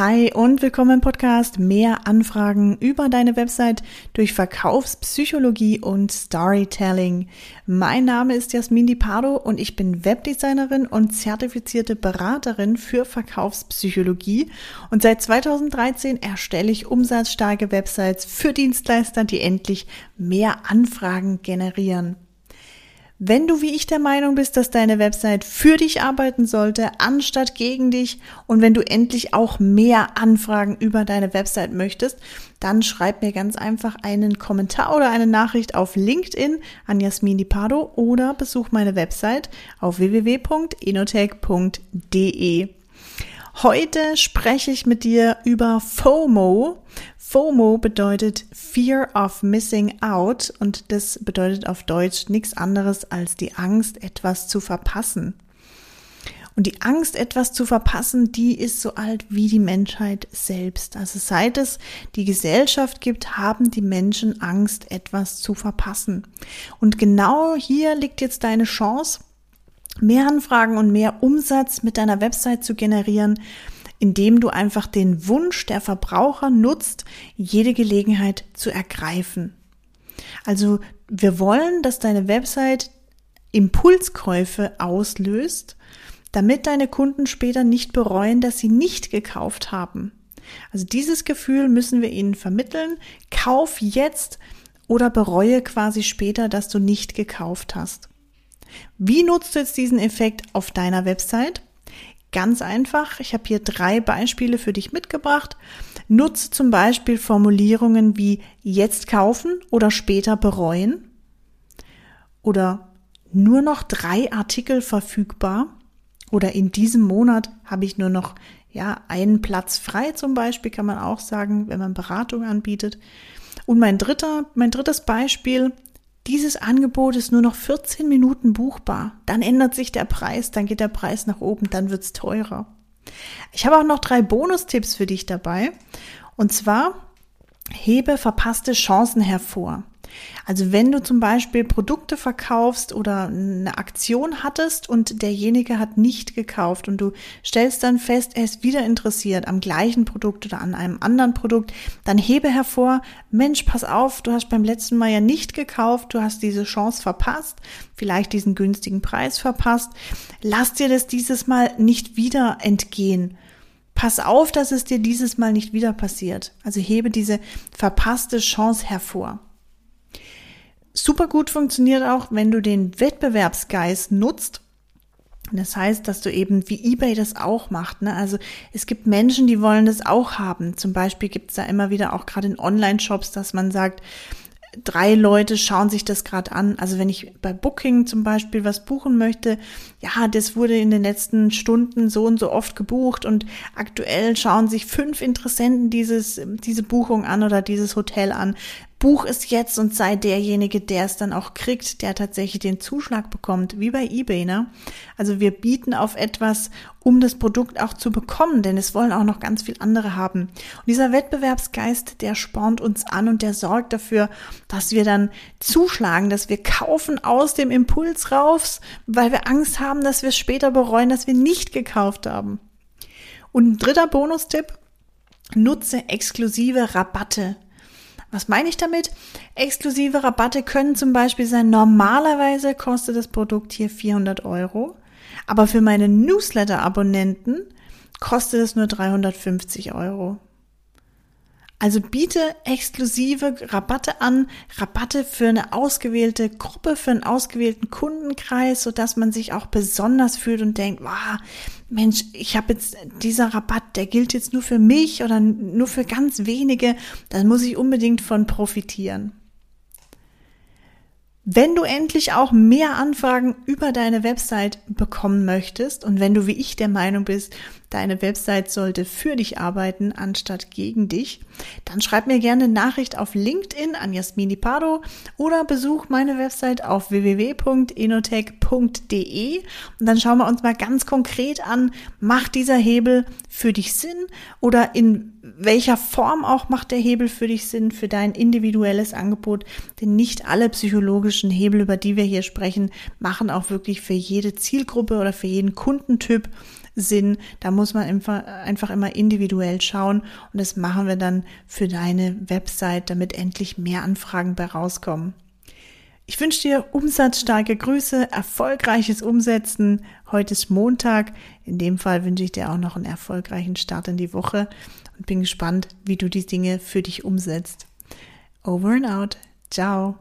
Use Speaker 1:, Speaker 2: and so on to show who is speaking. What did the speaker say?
Speaker 1: Hi und willkommen im Podcast Mehr Anfragen über deine Website durch Verkaufspsychologie und Storytelling. Mein Name ist Jasmin Di Pardo und ich bin Webdesignerin und zertifizierte Beraterin für Verkaufspsychologie und seit 2013 erstelle ich umsatzstarke Websites für Dienstleister, die endlich mehr Anfragen generieren. Wenn du wie ich der Meinung bist, dass deine Website für dich arbeiten sollte, anstatt gegen dich, und wenn du endlich auch mehr Anfragen über deine Website möchtest, dann schreib mir ganz einfach einen Kommentar oder eine Nachricht auf LinkedIn an Jasmin Pardo oder besuch meine Website auf www.enotech.de. Heute spreche ich mit dir über FOMO. FOMO bedeutet Fear of Missing Out und das bedeutet auf Deutsch nichts anderes als die Angst, etwas zu verpassen. Und die Angst, etwas zu verpassen, die ist so alt wie die Menschheit selbst. Also seit es die Gesellschaft gibt, haben die Menschen Angst, etwas zu verpassen. Und genau hier liegt jetzt deine Chance, mehr Anfragen und mehr Umsatz mit deiner Website zu generieren, indem du einfach den Wunsch der Verbraucher nutzt, jede Gelegenheit zu ergreifen. Also wir wollen, dass deine Website Impulskäufe auslöst, damit deine Kunden später nicht bereuen, dass sie nicht gekauft haben. Also dieses Gefühl müssen wir ihnen vermitteln. Kauf jetzt oder bereue quasi später, dass du nicht gekauft hast. Wie nutzt du jetzt diesen Effekt auf deiner Website? Ganz einfach. Ich habe hier drei Beispiele für dich mitgebracht. Nutze zum Beispiel Formulierungen wie jetzt kaufen oder später bereuen oder nur noch drei Artikel verfügbar oder in diesem Monat habe ich nur noch ja einen Platz frei zum Beispiel kann man auch sagen, wenn man Beratung anbietet. Und mein dritter, mein drittes Beispiel dieses Angebot ist nur noch 14 Minuten buchbar. Dann ändert sich der Preis, dann geht der Preis nach oben, dann wird's teurer. Ich habe auch noch drei Bonustipps für dich dabei. Und zwar hebe verpasste Chancen hervor. Also wenn du zum Beispiel Produkte verkaufst oder eine Aktion hattest und derjenige hat nicht gekauft und du stellst dann fest, er ist wieder interessiert am gleichen Produkt oder an einem anderen Produkt, dann hebe hervor, Mensch, pass auf, du hast beim letzten Mal ja nicht gekauft, du hast diese Chance verpasst, vielleicht diesen günstigen Preis verpasst. Lass dir das dieses Mal nicht wieder entgehen. Pass auf, dass es dir dieses Mal nicht wieder passiert. Also hebe diese verpasste Chance hervor. Super gut funktioniert auch, wenn du den Wettbewerbsgeist nutzt. Das heißt, dass du eben wie eBay das auch macht. Ne? Also es gibt Menschen, die wollen das auch haben. Zum Beispiel gibt es da immer wieder auch gerade in Online-Shops, dass man sagt, drei Leute schauen sich das gerade an. Also wenn ich bei Booking zum Beispiel was buchen möchte, ja, das wurde in den letzten Stunden so und so oft gebucht und aktuell schauen sich fünf Interessenten dieses, diese Buchung an oder dieses Hotel an buch es jetzt und sei derjenige, der es dann auch kriegt, der tatsächlich den Zuschlag bekommt, wie bei eBay, ne? Also wir bieten auf etwas, um das Produkt auch zu bekommen, denn es wollen auch noch ganz viel andere haben. Und dieser Wettbewerbsgeist, der spornt uns an und der sorgt dafür, dass wir dann zuschlagen, dass wir kaufen aus dem Impuls raus, weil wir Angst haben, dass wir es später bereuen, dass wir nicht gekauft haben. Und ein dritter Bonustipp, nutze exklusive Rabatte was meine ich damit? Exklusive Rabatte können zum Beispiel sein, normalerweise kostet das Produkt hier 400 Euro, aber für meine Newsletter-Abonnenten kostet es nur 350 Euro. Also biete exklusive Rabatte an, Rabatte für eine ausgewählte Gruppe, für einen ausgewählten Kundenkreis, so dass man sich auch besonders fühlt und denkt, wow, Mensch, ich habe jetzt dieser Rabatt, der gilt jetzt nur für mich oder nur für ganz wenige, dann muss ich unbedingt von profitieren. Wenn du endlich auch mehr Anfragen über deine Website bekommen möchtest und wenn du wie ich der Meinung bist, deine Website sollte für dich arbeiten anstatt gegen dich, dann schreib mir gerne Nachricht auf LinkedIn an Jasmini Pardo oder besuch meine Website auf www.enotech.de und dann schauen wir uns mal ganz konkret an, macht dieser Hebel für dich Sinn oder in welcher Form auch macht der Hebel für dich Sinn, für dein individuelles Angebot, denn nicht alle psychologischen Hebel, über die wir hier sprechen, machen auch wirklich für jede Zielgruppe oder für jeden Kundentyp Sinn. Da muss man einfach immer individuell schauen und das machen wir dann für deine Website, damit endlich mehr Anfragen bei rauskommen. Ich wünsche dir umsatzstarke Grüße, erfolgreiches Umsetzen. Heute ist Montag. In dem Fall wünsche ich dir auch noch einen erfolgreichen Start in die Woche und bin gespannt, wie du die Dinge für dich umsetzt. Over and out. Ciao.